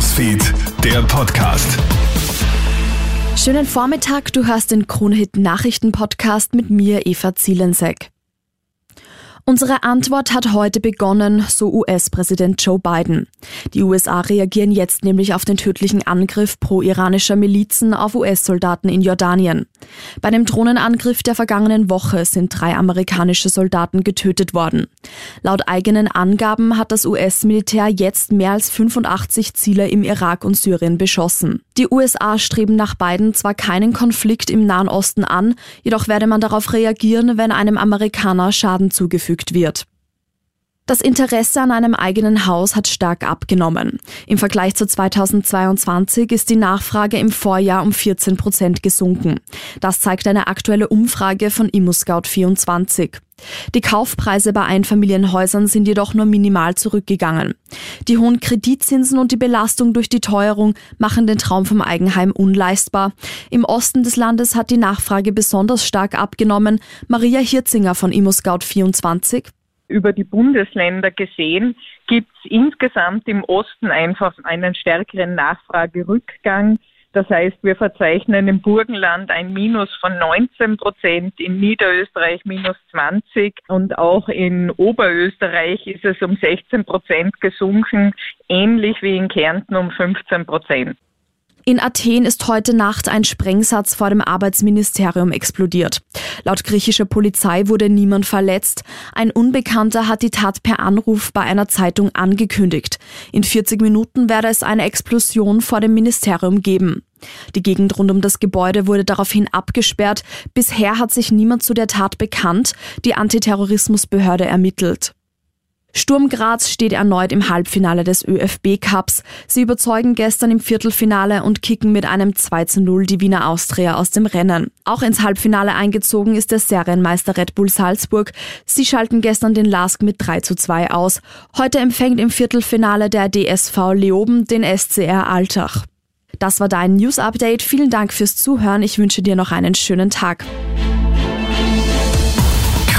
Newsfeed, der Podcast. Schönen Vormittag, du hörst den Kronhit Nachrichten Podcast mit mir, Eva Zielensek. Unsere Antwort hat heute begonnen, so US-Präsident Joe Biden. Die USA reagieren jetzt nämlich auf den tödlichen Angriff pro-iranischer Milizen auf US-Soldaten in Jordanien. Bei dem Drohnenangriff der vergangenen Woche sind drei amerikanische Soldaten getötet worden. Laut eigenen Angaben hat das US-Militär jetzt mehr als 85 Ziele im Irak und Syrien beschossen. Die USA streben nach Biden zwar keinen Konflikt im Nahen Osten an, jedoch werde man darauf reagieren, wenn einem Amerikaner Schaden zugefügt wird. Das Interesse an einem eigenen Haus hat stark abgenommen. Im Vergleich zu 2022 ist die Nachfrage im Vorjahr um 14 Prozent gesunken. Das zeigt eine aktuelle Umfrage von ImmoScout24. Die Kaufpreise bei Einfamilienhäusern sind jedoch nur minimal zurückgegangen. Die hohen Kreditzinsen und die Belastung durch die Teuerung machen den Traum vom Eigenheim unleistbar. Im Osten des Landes hat die Nachfrage besonders stark abgenommen. Maria Hirzinger von ImmoScout24 über die Bundesländer gesehen, gibt es insgesamt im Osten einfach einen stärkeren Nachfragerückgang. Das heißt, wir verzeichnen im Burgenland ein Minus von 19 Prozent, in Niederösterreich minus 20 und auch in Oberösterreich ist es um 16 Prozent gesunken, ähnlich wie in Kärnten um 15 Prozent. In Athen ist heute Nacht ein Sprengsatz vor dem Arbeitsministerium explodiert. Laut griechischer Polizei wurde niemand verletzt. Ein Unbekannter hat die Tat per Anruf bei einer Zeitung angekündigt. In 40 Minuten werde es eine Explosion vor dem Ministerium geben. Die Gegend rund um das Gebäude wurde daraufhin abgesperrt. Bisher hat sich niemand zu der Tat bekannt. Die Antiterrorismusbehörde ermittelt. Sturm Graz steht erneut im Halbfinale des ÖFB Cups. Sie überzeugen gestern im Viertelfinale und kicken mit einem 2 zu 0 die Wiener Austria aus dem Rennen. Auch ins Halbfinale eingezogen ist der Serienmeister Red Bull Salzburg. Sie schalten gestern den Lask mit 3 zu 2 aus. Heute empfängt im Viertelfinale der DSV Leoben den SCR Altach. Das war dein News Update. Vielen Dank fürs Zuhören. Ich wünsche dir noch einen schönen Tag.